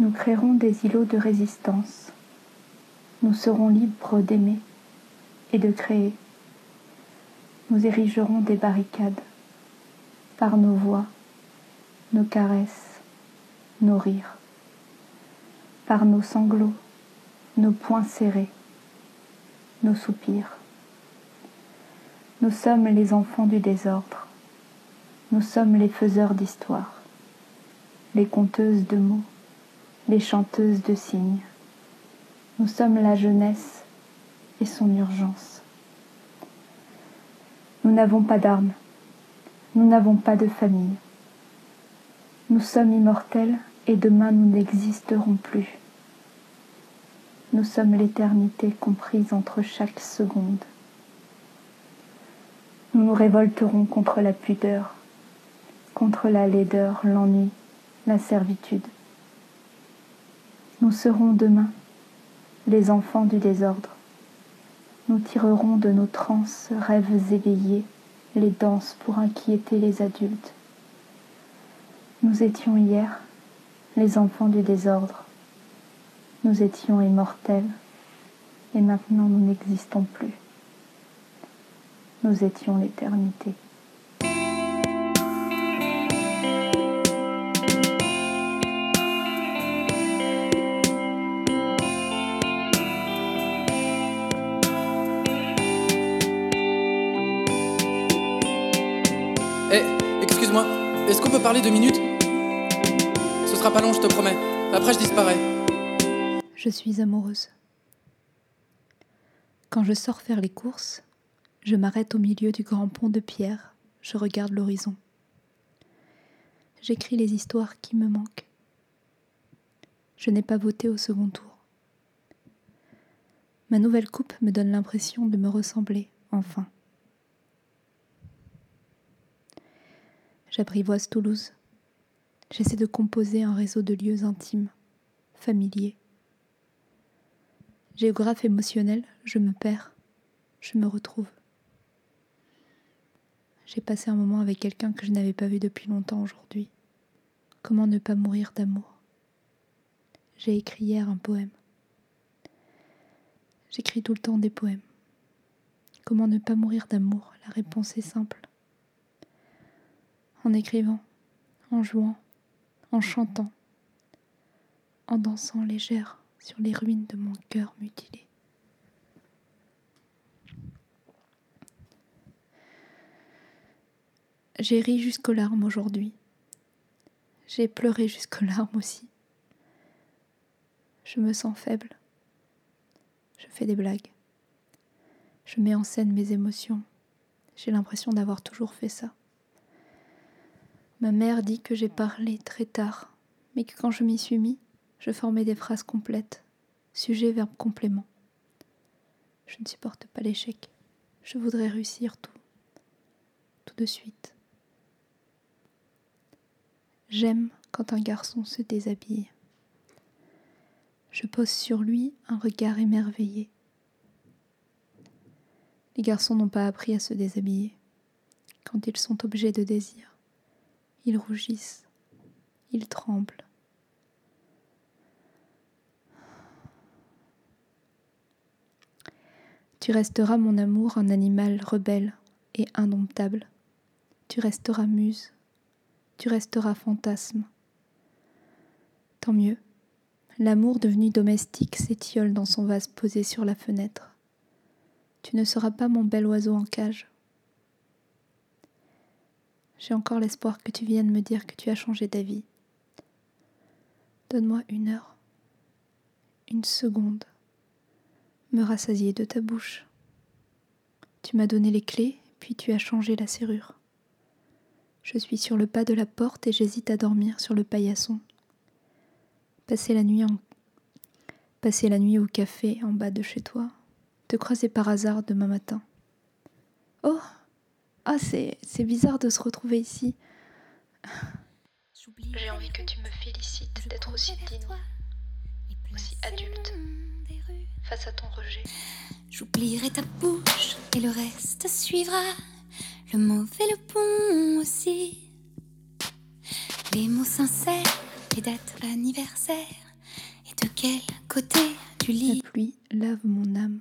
Nous créerons des îlots de résistance. Nous serons libres d'aimer et de créer. Nous érigerons des barricades par nos voix, nos caresses, nos rires, par nos sanglots, nos poings serrés, nos soupirs. Nous sommes les enfants du désordre. Nous sommes les faiseurs d'histoire, les conteuses de mots, les chanteuses de signes. Nous sommes la jeunesse et son urgence. Nous n'avons pas d'armes, nous n'avons pas de famille. Nous sommes immortels et demain nous n'existerons plus. Nous sommes l'éternité comprise entre chaque seconde. Nous nous révolterons contre la pudeur, contre la laideur, l'ennui, la servitude. Nous serons demain les enfants du désordre. Nous tirerons de nos transes rêves éveillés les danses pour inquiéter les adultes. Nous étions hier les enfants du désordre. Nous étions immortels et maintenant nous n'existons plus. Nous étions l'éternité. Est-ce qu'on peut parler deux minutes? Ce sera pas long, je te promets. Après, je disparais. Je suis amoureuse. Quand je sors faire les courses, je m'arrête au milieu du grand pont de pierre, je regarde l'horizon. J'écris les histoires qui me manquent. Je n'ai pas voté au second tour. Ma nouvelle coupe me donne l'impression de me ressembler, enfin. J'apprivoise Toulouse. J'essaie de composer un réseau de lieux intimes, familiers. Géographe émotionnel, je me perds, je me retrouve. J'ai passé un moment avec quelqu'un que je n'avais pas vu depuis longtemps aujourd'hui. Comment ne pas mourir d'amour? J'ai écrit hier un poème. J'écris tout le temps des poèmes. Comment ne pas mourir d'amour? La réponse est simple en écrivant, en jouant, en chantant, en dansant légère sur les ruines de mon cœur mutilé. J'ai ri jusqu'aux larmes aujourd'hui. J'ai pleuré jusqu'aux larmes aussi. Je me sens faible. Je fais des blagues. Je mets en scène mes émotions. J'ai l'impression d'avoir toujours fait ça. Ma mère dit que j'ai parlé très tard, mais que quand je m'y suis mis, je formais des phrases complètes, sujet, verbe, complément. Je ne supporte pas l'échec. Je voudrais réussir tout, tout de suite. J'aime quand un garçon se déshabille. Je pose sur lui un regard émerveillé. Les garçons n'ont pas appris à se déshabiller quand ils sont objets de désir. Ils rougissent, ils tremblent. Tu resteras, mon amour, un animal rebelle et indomptable. Tu resteras muse, tu resteras fantasme. Tant mieux. L'amour devenu domestique s'étiole dans son vase posé sur la fenêtre. Tu ne seras pas mon bel oiseau en cage. J'ai encore l'espoir que tu viennes me dire que tu as changé d'avis. Donne-moi une heure, une seconde, me rassasier de ta bouche. Tu m'as donné les clés, puis tu as changé la serrure. Je suis sur le pas de la porte et j'hésite à dormir sur le paillasson. Passer la nuit en... Passer la nuit au café en bas de chez toi, te croiser par hasard demain matin. Oh, ah, c'est, bizarre de se retrouver ici. J'ai envie que tu me félicites d'être aussi digne, aussi adulte, face à ton rejet. J'oublierai ta bouche et le reste suivra. Le mauvais, le bon aussi. Les mots sincères, les dates anniversaires De quel côté du lit La pluie lave mon âme.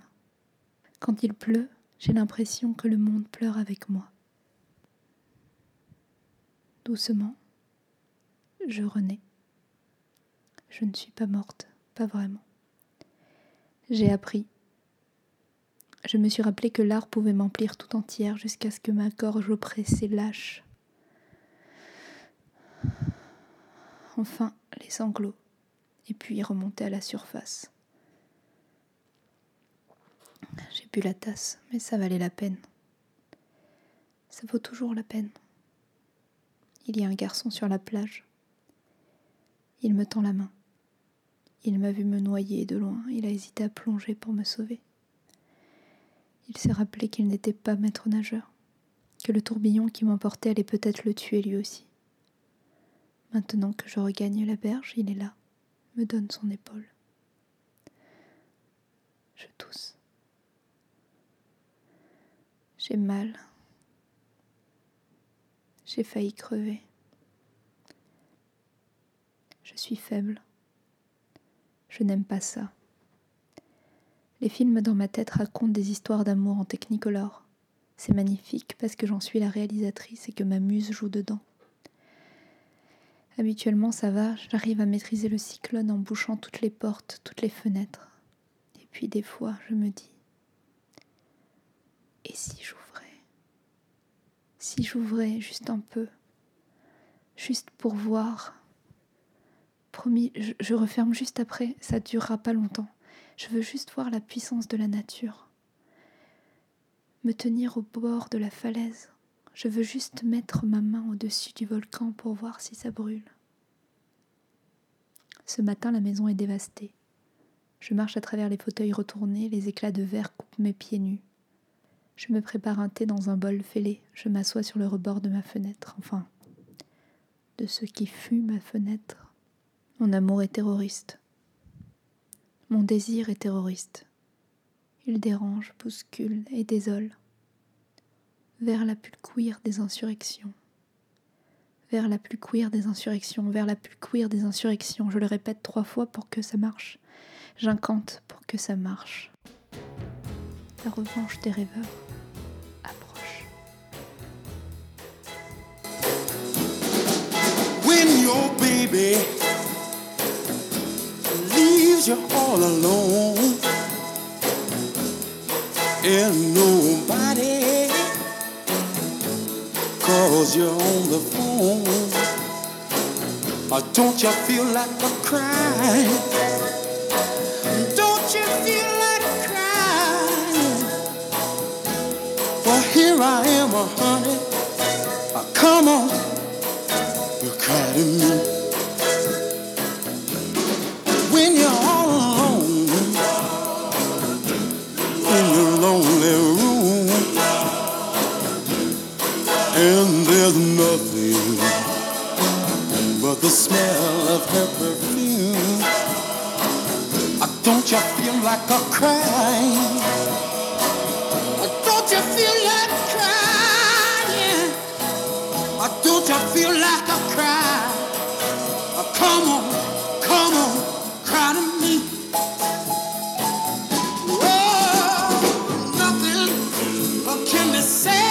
Quand il pleut, j'ai l'impression que le monde pleure avec moi. Doucement, je renais. Je ne suis pas morte, pas vraiment. J'ai appris. Je me suis rappelé que l'art pouvait m'emplir tout entière jusqu'à ce que ma gorge oppressée lâche. Enfin, les sanglots, et puis remonter à la surface. J'ai bu la tasse, mais ça valait la peine. Ça vaut toujours la peine. Il y a un garçon sur la plage. Il me tend la main. Il m'a vu me noyer de loin. Il a hésité à plonger pour me sauver. Il s'est rappelé qu'il n'était pas maître nageur, que le tourbillon qui m'emportait allait peut-être le tuer lui aussi. Maintenant que je regagne la berge, il est là, me donne son épaule. Je tousse. J'ai mal. J'ai failli crever. Je suis faible. Je n'aime pas ça. Les films dans ma tête racontent des histoires d'amour en technicolor. C'est magnifique parce que j'en suis la réalisatrice et que ma muse joue dedans. Habituellement, ça va, j'arrive à maîtriser le cyclone en bouchant toutes les portes, toutes les fenêtres. Et puis des fois, je me dis Et si j'ouvrais Si j'ouvrais juste un peu, juste pour voir. Promis, je, referme juste après, ça durera pas longtemps. Je veux juste voir la puissance de la nature. Me tenir au bord de la falaise. Je veux juste mettre ma main au-dessus du volcan pour voir si ça brûle. Ce matin, la maison est dévastée. Je marche à travers les fauteuils retournés, les éclats de verre coupent mes pieds nus. Je me prépare un thé dans un bol fêlé. Je m'assois sur le rebord de ma fenêtre, enfin, de ce qui fut ma fenêtre. Mon amour est terroriste. Mon désir est terroriste. Il dérange, bouscule et désole. Vers la plus queer des insurrections. Vers la plus queer des insurrections, vers la plus queer des insurrections. Je le répète trois fois pour que ça marche. J'incante pour que ça marche. La revanche des rêveurs baby leaves you all alone and nobody calls you on the phone, or don't you feel like a crying? Don't you feel like crying? Well, here I am, honey. Come on, you're to me. Don't you feel like a? Uh, Don't you feel like crying? Don't you feel like a cry? Come on, come on, cry to me. Oh, nothing can be sadder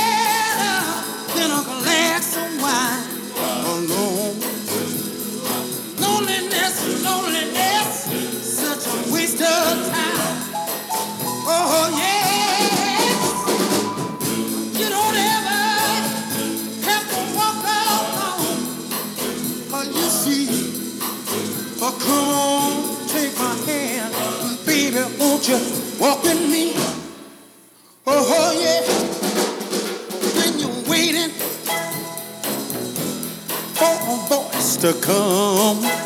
you walk with me? Oh, oh yeah, when you're waiting for to come.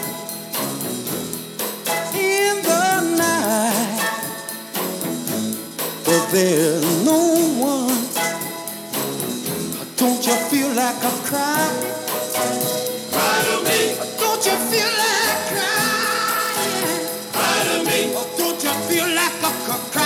like a crack.